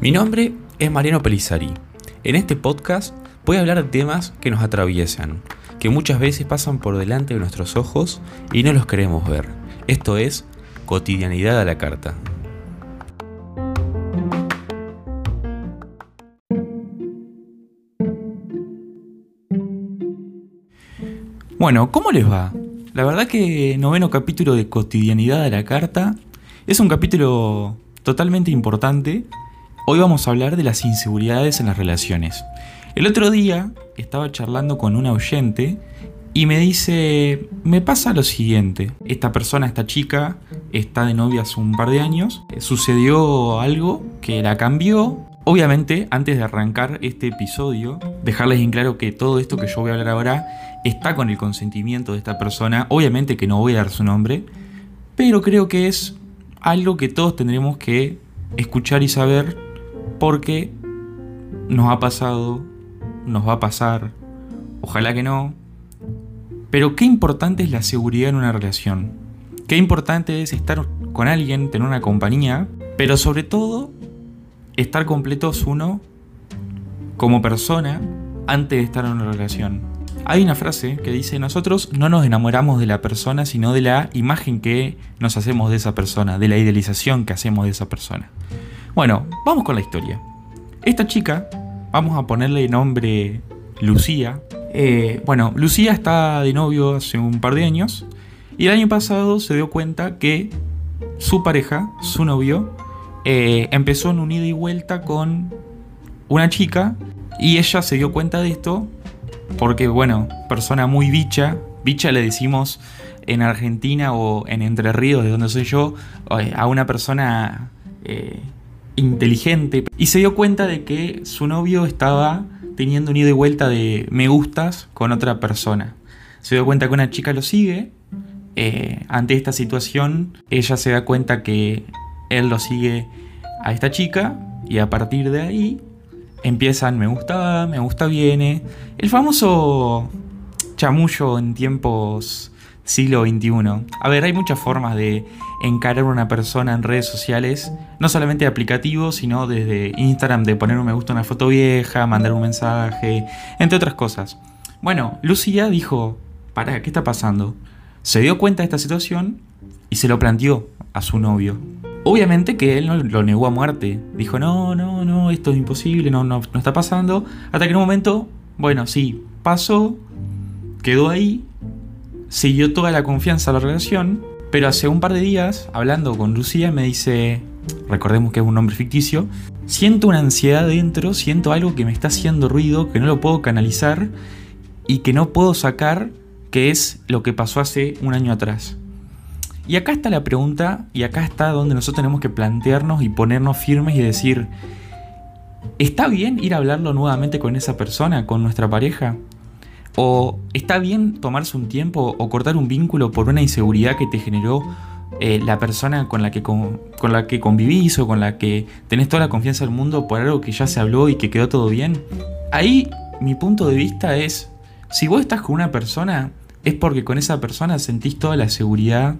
Mi nombre es Mariano Pelizari. En este podcast voy a hablar de temas que nos atraviesan, que muchas veces pasan por delante de nuestros ojos y no los queremos ver. Esto es cotidianidad a la carta. Bueno, ¿cómo les va? La verdad que noveno capítulo de cotidianidad a la carta es un capítulo totalmente importante Hoy vamos a hablar de las inseguridades en las relaciones. El otro día estaba charlando con un oyente y me dice, me pasa lo siguiente, esta persona, esta chica, está de novia hace un par de años, sucedió algo que la cambió. Obviamente, antes de arrancar este episodio, dejarles en claro que todo esto que yo voy a hablar ahora está con el consentimiento de esta persona, obviamente que no voy a dar su nombre, pero creo que es algo que todos tendremos que escuchar y saber porque nos ha pasado, nos va a pasar, ojalá que no. Pero qué importante es la seguridad en una relación. Qué importante es estar con alguien, tener una compañía, pero sobre todo estar completos uno como persona antes de estar en una relación. Hay una frase que dice, nosotros no nos enamoramos de la persona, sino de la imagen que nos hacemos de esa persona, de la idealización que hacemos de esa persona. Bueno, vamos con la historia. Esta chica, vamos a ponerle nombre Lucía. Eh, bueno, Lucía está de novio hace un par de años y el año pasado se dio cuenta que su pareja, su novio, eh, empezó en un ida y vuelta con una chica y ella se dio cuenta de esto porque, bueno, persona muy bicha, bicha le decimos en Argentina o en Entre Ríos, de donde soy yo, eh, a una persona inteligente y se dio cuenta de que su novio estaba teniendo un ida y vuelta de me gustas con otra persona. Se dio cuenta que una chica lo sigue. Eh, ante esta situación, ella se da cuenta que él lo sigue a esta chica y a partir de ahí empiezan me gusta, me gusta viene. El famoso chamullo en tiempos siglo XXI. A ver, hay muchas formas de encarar a una persona en redes sociales, no solamente de aplicativos, sino desde Instagram de poner un me gusta a una foto vieja, mandar un mensaje, entre otras cosas. Bueno, Lucía dijo, para, ¿qué está pasando? Se dio cuenta de esta situación y se lo planteó a su novio. Obviamente que él lo negó a muerte. Dijo, no, no, no, esto es imposible, no, no, no está pasando. Hasta que en un momento, bueno, sí, pasó, quedó ahí siguió toda la confianza a la relación, pero hace un par de días, hablando con Lucía, me dice, recordemos que es un nombre ficticio, siento una ansiedad dentro, siento algo que me está haciendo ruido, que no lo puedo canalizar y que no puedo sacar, que es lo que pasó hace un año atrás. Y acá está la pregunta, y acá está donde nosotros tenemos que plantearnos y ponernos firmes y decir, ¿está bien ir a hablarlo nuevamente con esa persona, con nuestra pareja? O está bien tomarse un tiempo o cortar un vínculo por una inseguridad que te generó eh, la persona con la, que con, la que convivís o con la que tenés toda la confianza del mundo por algo que ya se habló y que quedó todo bien. Ahí mi punto de vista es, si vos estás con una persona, es porque con esa persona sentís toda la seguridad,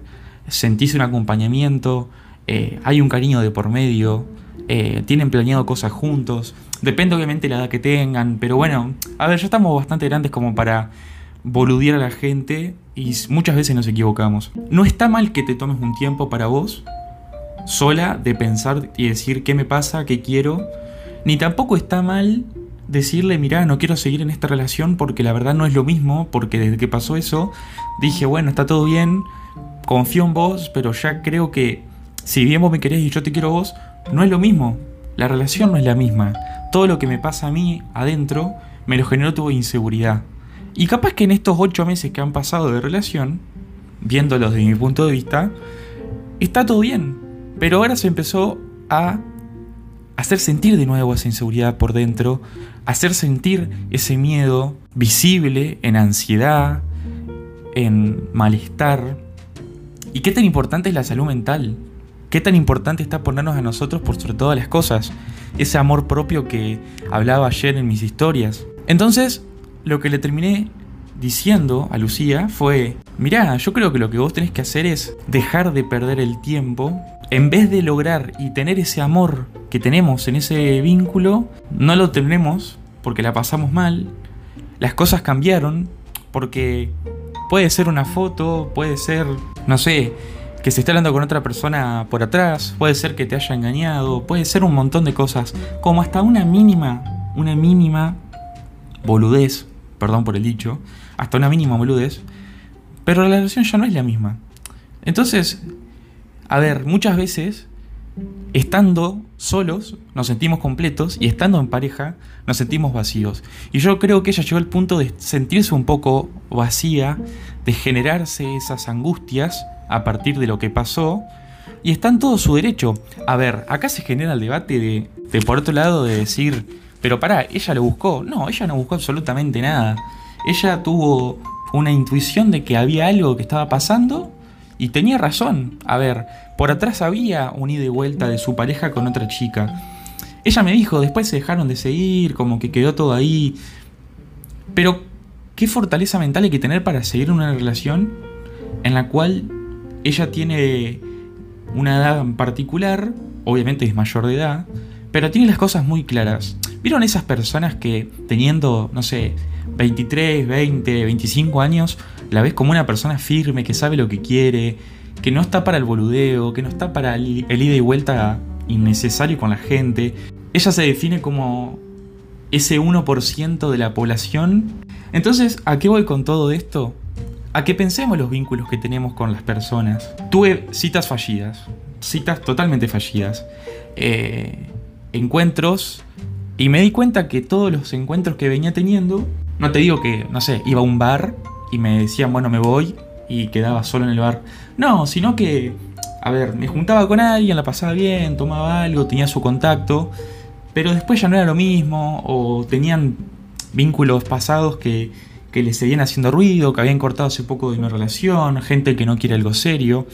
sentís un acompañamiento, eh, hay un cariño de por medio, eh, tienen planeado cosas juntos. Depende obviamente de la edad que tengan, pero bueno, a ver, ya estamos bastante grandes como para boludear a la gente y muchas veces nos equivocamos. No está mal que te tomes un tiempo para vos, sola, de pensar y decir qué me pasa, qué quiero, ni tampoco está mal decirle, mira, no quiero seguir en esta relación porque la verdad no es lo mismo, porque desde que pasó eso dije, bueno, está todo bien, confío en vos, pero ya creo que si bien vos me querés y yo te quiero vos, no es lo mismo. La relación no es la misma todo lo que me pasa a mí adentro me lo generó tuvo inseguridad. Y capaz que en estos ocho meses que han pasado de relación, viéndolos desde mi punto de vista, está todo bien. Pero ahora se empezó a hacer sentir de nuevo esa inseguridad por dentro, hacer sentir ese miedo visible en ansiedad, en malestar. ¿Y qué tan importante es la salud mental? ¿Qué tan importante está ponernos a nosotros por sobre todas las cosas? ese amor propio que hablaba ayer en mis historias. Entonces, lo que le terminé diciendo a Lucía fue, mirá, yo creo que lo que vos tenés que hacer es dejar de perder el tiempo. En vez de lograr y tener ese amor que tenemos en ese vínculo, no lo tenemos porque la pasamos mal. Las cosas cambiaron porque puede ser una foto, puede ser, no sé, que se esté hablando con otra persona por atrás, puede ser que te haya engañado, puede ser un montón de cosas, como hasta una mínima, una mínima boludez, perdón por el dicho, hasta una mínima boludez, pero la relación ya no es la misma. Entonces, a ver, muchas veces, estando solos, nos sentimos completos y estando en pareja, nos sentimos vacíos. Y yo creo que ella llegó al punto de sentirse un poco vacía, de generarse esas angustias a partir de lo que pasó. Y está en todo su derecho. A ver, acá se genera el debate de, de por otro lado, de decir, pero pará, ella lo buscó. No, ella no buscó absolutamente nada. Ella tuvo una intuición de que había algo que estaba pasando y tenía razón. A ver, por atrás había un ida y vuelta de su pareja con otra chica. Ella me dijo, después se dejaron de seguir, como que quedó todo ahí. Pero, ¿qué fortaleza mental hay que tener para seguir una relación en la cual ella tiene una edad en particular, obviamente es mayor de edad, pero tiene las cosas muy claras. ¿Vieron esas personas que teniendo, no sé, 23, 20, 25 años, la ves como una persona firme, que sabe lo que quiere, que no está para el boludeo, que no está para el, ida y vuelta innecesario con la gente? Ella se define como ese 1% de la población. Entonces, ¿a qué voy con todo esto? A que pensemos los vínculos que tenemos con las personas. Tuve citas fallidas, citas totalmente fallidas. Eh, encuentros y me di cuenta que todos los encuentros que venía teniendo, no te digo que, no sé, iba a un bar y me decían, bueno, me voy y quedaba solo en el bar. No, sino que, a ver, me juntaba con alguien, la pasaba bien, tomaba algo, tenía su contacto, pero después ya no era lo mismo o tenían vínculos pasados que, que les seguían haciendo ruido, que habían cortado hace poco de una relación, gente que no quiere algo serio.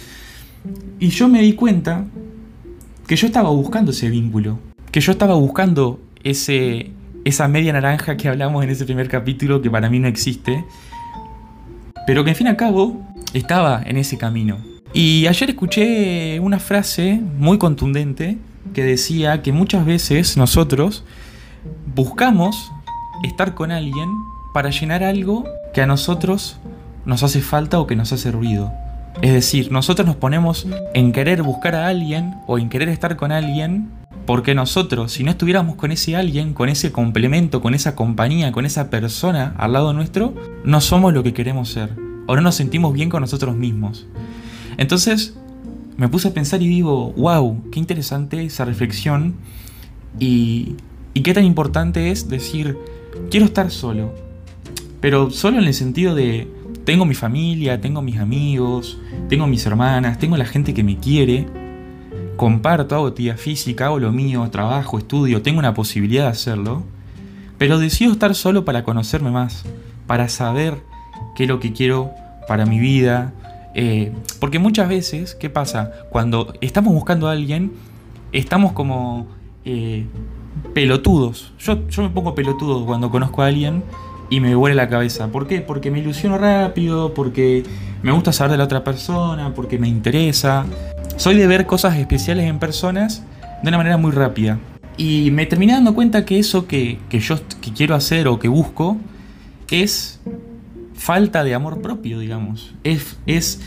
Y yo me di cuenta que yo estaba buscando ese vínculo, que yo estaba buscando ese, esa media naranja que hablamos en ese primer capítulo que para mí no existe, pero que en fin y al cabo estaba en ese camino. Y ayer escuché una frase muy contundente que decía que muchas veces nosotros buscamos estar con alguien para llenar algo que a nosotros nos hace falta o que nos hace ruido. Es decir, nosotros nos ponemos en querer buscar a alguien o en querer estar con alguien porque nosotros, si no estuviéramos con ese alguien, con ese complemento, con esa compañía, con esa persona al lado nuestro, no somos lo que queremos ser. O no nos sentimos bien con nosotros mismos. Entonces, me puse a pensar y digo, wow, qué interesante esa reflexión. Y, y qué tan importante es decir, quiero estar solo. Pero solo en el sentido de, tengo mi familia, tengo mis amigos, tengo mis hermanas, tengo la gente que me quiere comparto, hago actividad física, hago lo mío, trabajo, estudio, tengo una posibilidad de hacerlo, pero decido estar solo para conocerme más, para saber qué es lo que quiero para mi vida. Eh, porque muchas veces, ¿qué pasa? Cuando estamos buscando a alguien, estamos como eh, pelotudos. Yo, yo me pongo pelotudo cuando conozco a alguien y me vuela la cabeza. ¿Por qué? Porque me ilusiono rápido, porque me gusta saber de la otra persona, porque me interesa. Soy de ver cosas especiales en personas de una manera muy rápida. Y me terminé dando cuenta que eso que, yo quiero hacer o que busco es falta de amor propio, digamos. Es, es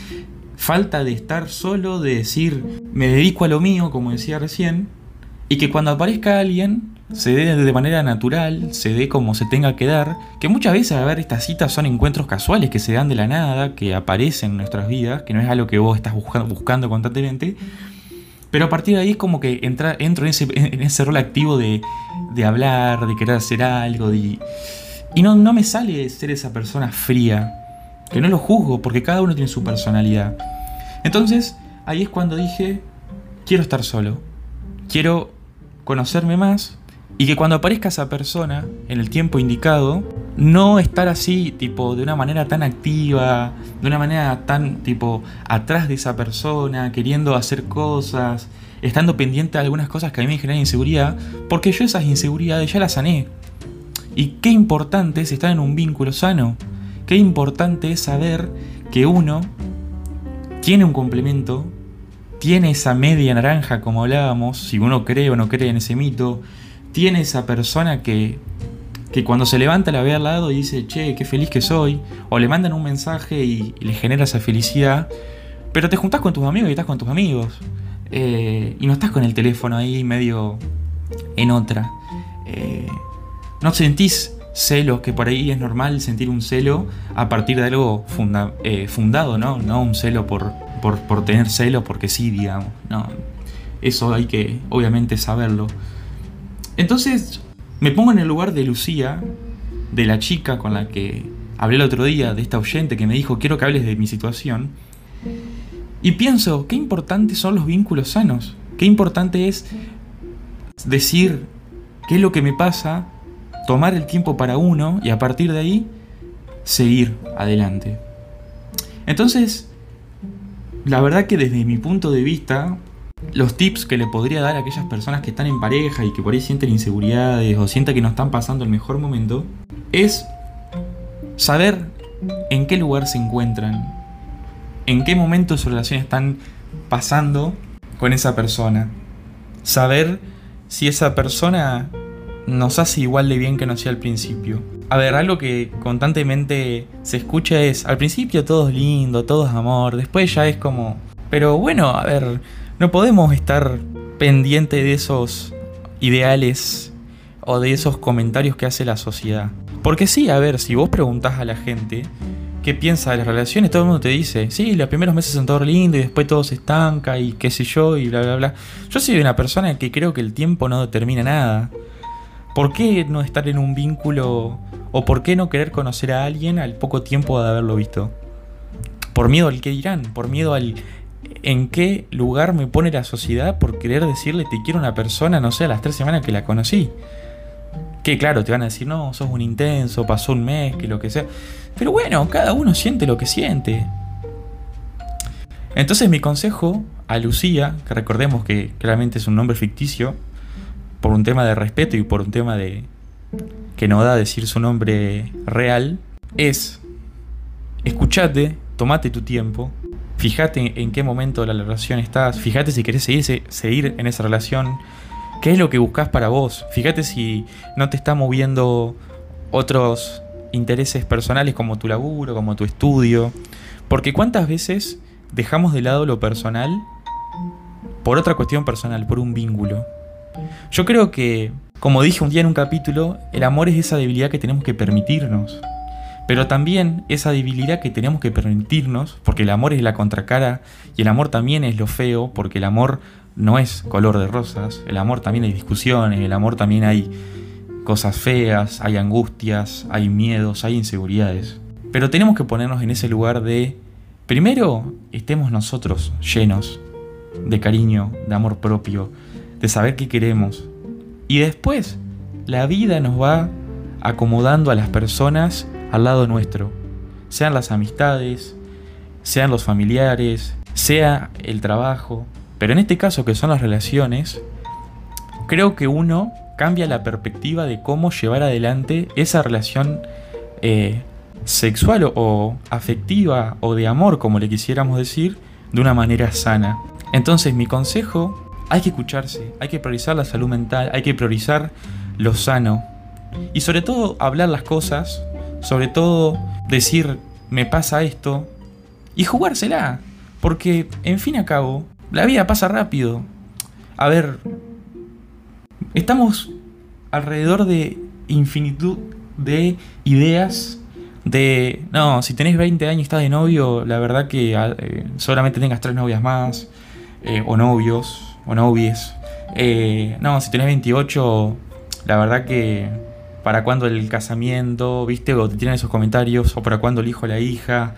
falta de estar solo, de decir, me dedico a lo mío, como decía recién, y que cuando aparezca alguien se dé de manera natural, se dé como se tenga que dar, que muchas veces, a ver, estas citas son encuentros casuales que se dan de la nada, que aparecen en nuestras vidas, que no es algo que vos estás buscando, constantemente, pero a partir de ahí es como que entra, entro en ese, en ese rol activo de, de, hablar, de querer hacer algo, de, y no, no me sale ser esa persona fría, que no lo juzgo, porque cada uno tiene su personalidad. Entonces, ahí es cuando dije, quiero estar solo, quiero conocerme más, y que cuando aparezca esa persona en el tiempo indicado, no estar así, tipo, de una manera tan activa, de una manera tan, tipo, atrás de esa persona, queriendo hacer cosas, estando pendiente de algunas cosas que a mí me generan inseguridad, porque yo esas inseguridades ya las sané. Y qué importante es estar en un vínculo sano. qué importante es saber que uno tiene un complemento, tiene esa media naranja como hablábamos, si uno cree o no cree en ese mito, tiene esa persona que, que cuando se levanta la ve al lado y dice, che, qué feliz que soy, o le mandan un mensaje y, le genera esa felicidad, pero te juntás con tus amigos y estás con tus amigos, eh, y no estás con el teléfono ahí medio en otra. Eh, no sentís celos, que por ahí es normal sentir un celo a partir de algo eh, fundado, ¿no? No un celo por, por, tener celo porque sí, digamos. No, eso hay que obviamente saberlo. Entonces me pongo en el lugar de Lucía, de la chica con la que hablé el otro día, de esta oyente que me dijo quiero que hables de mi situación. Y pienso, qué importantes son los vínculos sanos, qué importante es decir qué es lo que me pasa, tomar el tiempo para uno y a partir de ahí seguir adelante. Entonces, la verdad que desde mi punto de vista, los tips que le podría dar a aquellas personas que están en pareja y que por ahí sienten inseguridades o sienten que no están pasando el mejor momento, es saber en qué lugar se encuentran, en qué momento de su relación están pasando con esa persona. Saber si esa persona nos hace igual de bien que nos hacía al principio. A ver, algo que constantemente se escucha es, al principio todo es lindo, todo es amor, después ya es como... Pero bueno, a ver, no podemos estar pendiente de esos ideales o de esos comentarios que hace la sociedad. Porque sí, a ver, si vos preguntás a la gente qué piensa de las relaciones, todo el mundo te dice, sí, los primeros meses son todo lindo y después todo se estanca y qué sé yo y bla, bla, bla. Yo soy una persona que creo que el tiempo no determina nada. ¿Por qué no estar en un vínculo o por qué no querer conocer a alguien al poco tiempo de haberlo visto? Por miedo al que dirán, por miedo al en qué lugar me pone la sociedad por querer decirle te quiero a una persona, no sé, a las tres semanas que la conocí. Que claro, te van a decir, no, sos un intenso, pasó un mes, que lo que sea. Pero bueno, cada uno siente lo que siente. Entonces mi consejo a Lucía, que recordemos que claramente es un nombre ficticio, por un tema de respeto y por un tema de que no da decir su nombre real, es escuchate, tomate tu tiempo, fíjate en qué momento de la relación estás, fíjate si querés seguir, seguir en esa relación, qué es lo que buscas para vos, fíjate si no te está moviendo otros intereses personales como tu laburo, como tu estudio, porque cuántas veces dejamos de lado lo personal por otra cuestión personal, por un vínculo. Yo creo que, como dije un día en un capítulo, el amor es esa debilidad que tenemos que permitirnos. Pero también esa debilidad que tenemos que permitirnos, porque el amor es la contracara y el amor también es lo feo, porque el amor no es color de rosas, el amor también hay discusiones, el amor también hay cosas feas, hay angustias, hay miedos, hay inseguridades. Pero tenemos que ponernos en ese lugar de, primero, estemos nosotros llenos de cariño, de amor propio, de saber qué queremos. Y después, la vida nos va acomodando a las personas al lado nuestro, sean las amistades, sean los familiares, sea el trabajo, pero en este caso que son las relaciones, creo que uno cambia la perspectiva de cómo llevar adelante esa relación eh, sexual o afectiva o de amor, como le quisiéramos decir, de una manera sana. Entonces mi consejo hay que escucharse, hay que priorizar la salud mental, hay que priorizar lo sano. Y sobre todo hablar las cosas, sobre todo decir, me pasa esto, y jugársela. Porque, en fin y a cabo, la vida pasa rápido. A ver, estamos alrededor de infinitud de ideas de, no, si tenés 20 años y estás de novio, la verdad que eh, solamente tengas tres novias más, eh, o novios, o novies. Eh, no, si tenés 28, la verdad que para cuando el casamiento, viste, o te tiran esos comentarios, o para cuando el hijo o la hija.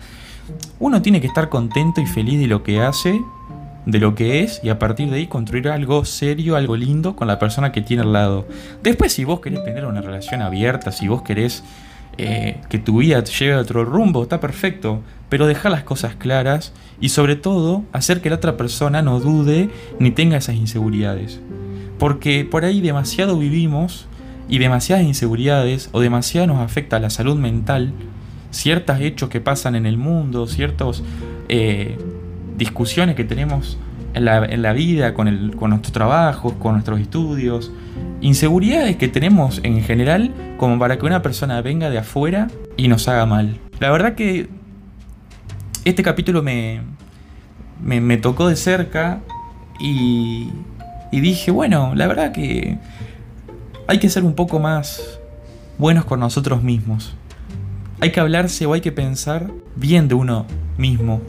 Uno tiene que estar contento y feliz de lo que hace, de lo que es, y a partir de ahí construir algo serio, algo lindo con la persona que tiene al lado. Después, si vos querés tener una relación abierta, si vos querés eh, que tu vida te lleve a otro rumbo, está perfecto, pero dejar las cosas claras y sobre todo hacer que la otra persona no dude ni tenga esas inseguridades. Porque por ahí demasiado vivimos y demasiadas inseguridades o demasiado nos afecta la salud mental ciertos hechos que pasan en el mundo, ciertas eh, discusiones que tenemos en la, vida, con, el, con nuestros trabajos, con nuestros estudios, inseguridades que tenemos en general como para que una persona venga de afuera y nos haga mal. La verdad que este capítulo me, me, tocó de cerca y, y dije, bueno, la verdad que hay que ser un poco más buenos con nosotros mismos. Hay que hablarse o hay que pensar bien de uno mismo.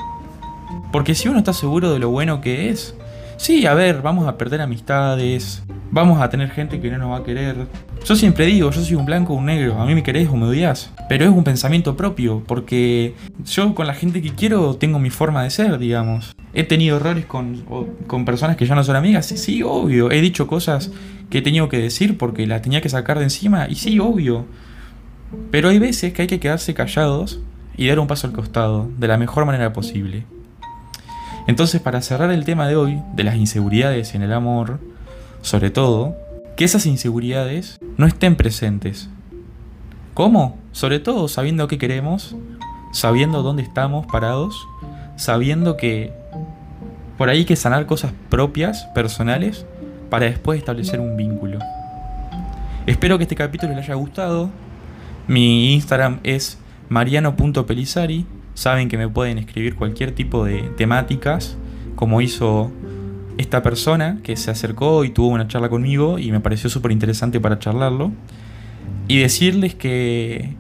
Porque si uno está seguro de lo bueno que es, sí, a ver, vamos a perder amistades, vamos a tener gente que no nos va a querer. Yo siempre digo, yo soy un blanco o un negro, a mí me querés o me odias. Pero es un pensamiento propio, porque yo con la gente que quiero tengo mi forma de ser, digamos. He tenido errores con, con personas que ya no son amigas, sí, sí, obvio. He dicho cosas que he tenido que decir porque las tenía que sacar de encima, y sí, obvio. Pero hay veces que hay que quedarse callados y dar un paso al costado, de la mejor manera posible. Entonces, para cerrar el tema de hoy, de las inseguridades en el amor, sobre todo, que esas inseguridades no estén presentes. ¿Cómo? Sobre todo sabiendo qué queremos, sabiendo dónde estamos parados, sabiendo que por ahí hay que sanar cosas propias, personales, para después establecer un vínculo. Espero que este capítulo les haya gustado. Mi Instagram es mariano.pelizari saben que me pueden escribir cualquier tipo de temáticas, como hizo esta persona que se acercó y tuvo una charla conmigo y me pareció súper interesante para charlarlo. Y decirles que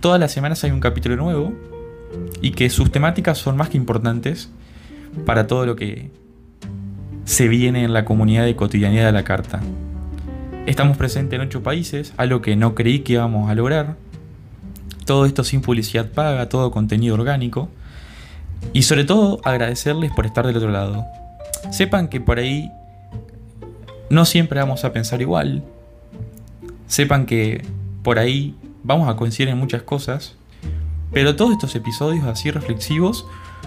todas las semanas hay un capítulo nuevo y que sus temáticas son más que importantes para todo lo que se viene en la comunidad de cotidianidad de la carta. Estamos presentes en ocho países, algo que no creí que íbamos a lograr, todo esto sin publicidad paga, todo contenido orgánico. Y sobre todo agradecerles por estar del otro lado. Sepan que por ahí no siempre vamos a pensar igual. Sepan que por ahí vamos a coincidir en muchas cosas. Pero todos estos episodios así reflexivos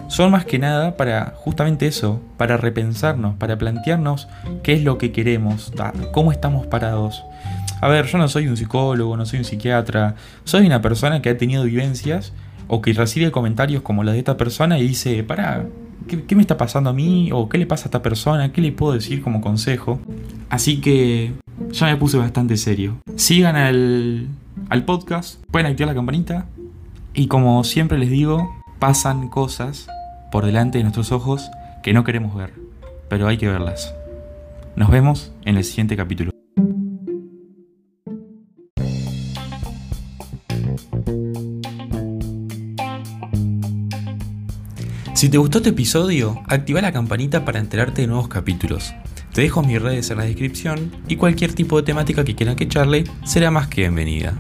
son más que nada para justamente eso, para repensarnos, para plantearnos qué es lo que queremos, cómo estamos parados. A ver, yo no soy un psicólogo, no soy un psiquiatra, soy una persona que ha tenido vivencias o que recibe comentarios como los de esta persona y dice, para, ¿qué, me está pasando a mí? ¿O qué le pasa a esta persona? ¿Qué le puedo decir como consejo? Así que ya me puse bastante serio. Sigan al, al podcast, pueden activar la campanita y como siempre les digo, pasan cosas por delante de nuestros ojos que no queremos ver, pero hay que verlas. Nos vemos en el siguiente capítulo. Si te gustó este episodio, activa la campanita para enterarte de nuevos capítulos. Te dejo mis redes en la descripción y cualquier tipo de temática que quieran que charle será más que bienvenida.